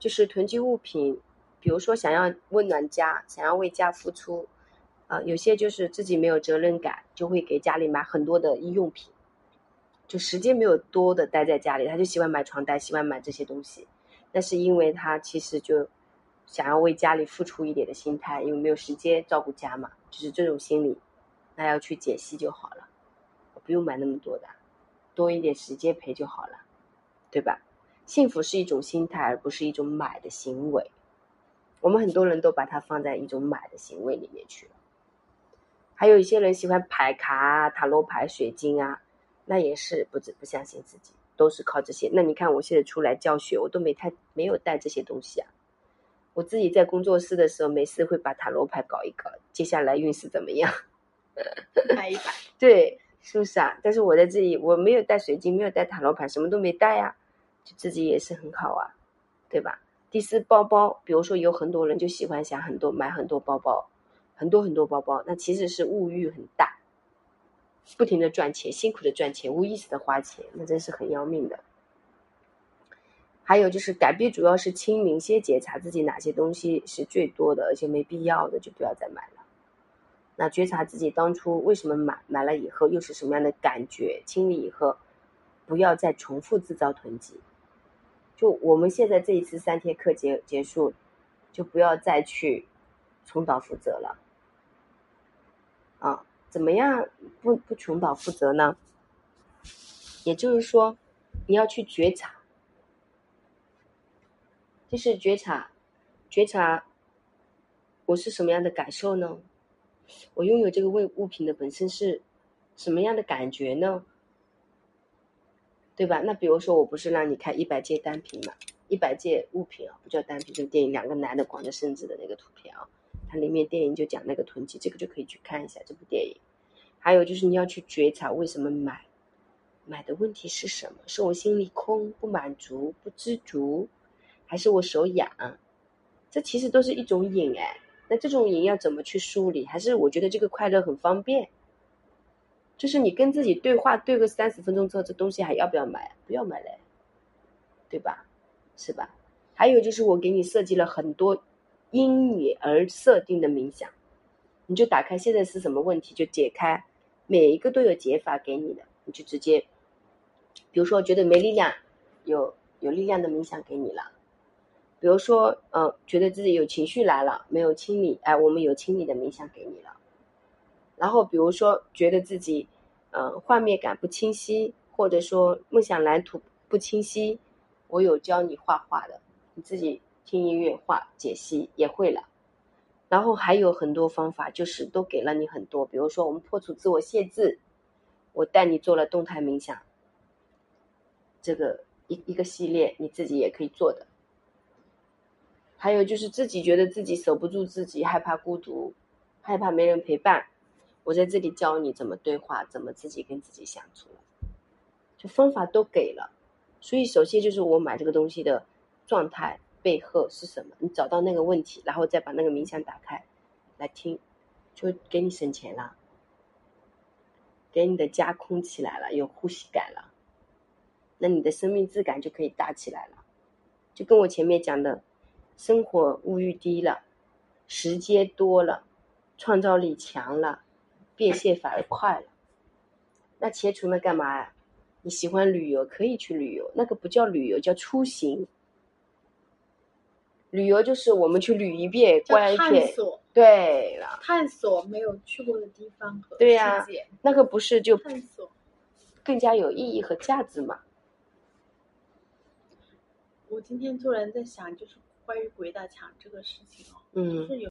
就是囤积物品，比如说想要温暖家，想要为家付出，啊，有些就是自己没有责任感，就会给家里买很多的医用品，就时间没有多的待在家里，他就喜欢买床单，喜欢买这些东西，那是因为他其实就想要为家里付出一点的心态，因为没有时间照顾家嘛，就是这种心理，那要去解析就好了，不用买那么多的，多一点时间陪就好了，对吧？幸福是一种心态，而不是一种买的行为。我们很多人都把它放在一种买的行为里面去了。还有一些人喜欢牌卡啊、塔罗牌、水晶啊，那也是不不相信自己，都是靠这些。那你看我现在出来教学，我都没太没有带这些东西啊。我自己在工作室的时候，没事会把塔罗牌搞一搞，接下来运势怎么样？摆一摆。对，是不是啊？但是我在这里，我没有带水晶，没有带塔罗牌，什么都没带呀。就自己也是很好啊，对吧？第四，包包，比如说有很多人就喜欢想很多买很多包包，很多很多包包，那其实是物欲很大，不停的赚钱，辛苦的赚钱，无意识的花钱，那真是很要命的。还有就是改变，主要是清明，先检查自己哪些东西是最多的，而且没必要的，就不要再买了。那觉察自己当初为什么买，买了以后又是什么样的感觉，清理以后，不要再重复制造囤积。就我们现在这一次三天课结结束，就不要再去重蹈覆辙了。啊，怎么样不不重蹈覆辙呢？也就是说，你要去觉察，就是觉察，觉察我是什么样的感受呢？我拥有这个物物品的本身是什么样的感觉呢？对吧？那比如说，我不是让你看一百件单品嘛？一百件物品啊，不叫单品，就是电影，两个男的光着身子的那个图片啊。它里面电影就讲那个囤积，这个就可以去看一下这部电影。还有就是你要去觉察为什么买，买的问题是什么？是我心里空、不满足、不知足，还是我手痒？这其实都是一种瘾哎。那这种瘾要怎么去梳理？还是我觉得这个快乐很方便？就是你跟自己对话对个三十分钟之后，这东西还要不要买？不要买嘞，对吧？是吧？还有就是我给你设计了很多因你而设定的冥想，你就打开现在是什么问题就解开，每一个都有解法给你的，你就直接，比如说觉得没力量，有有力量的冥想给你了，比如说嗯觉得自己有情绪来了没有清理，哎我们有清理的冥想给你了。然后，比如说觉得自己，呃，画面感不清晰，或者说梦想蓝图不清晰，我有教你画画的，你自己听音乐画解析也会了。然后还有很多方法，就是都给了你很多。比如说我们破除自我限制，我带你做了动态冥想，这个一一个系列你自己也可以做的。还有就是自己觉得自己守不住自己，害怕孤独，害怕没人陪伴。我在这里教你怎么对话，怎么自己跟自己相处，就方法都给了。所以首先就是我买这个东西的状态背后是什么？你找到那个问题，然后再把那个冥想打开来听，就给你省钱了，给你的家空起来了，有呼吸感了，那你的生命质感就可以大起来了。就跟我前面讲的，生活物欲低了，时间多了，创造力强了。变现反而快了，那钱存了干嘛呀？你喜欢旅游可以去旅游，那个不叫旅游，叫出行。旅游就是我们去旅一遍，观一遍。对了，探索没有去过的地方和对呀，那个不是就探索更加有意义和价值嘛？我今天突然在想，就是关于鬼打墙这个事情哦，嗯，就是有。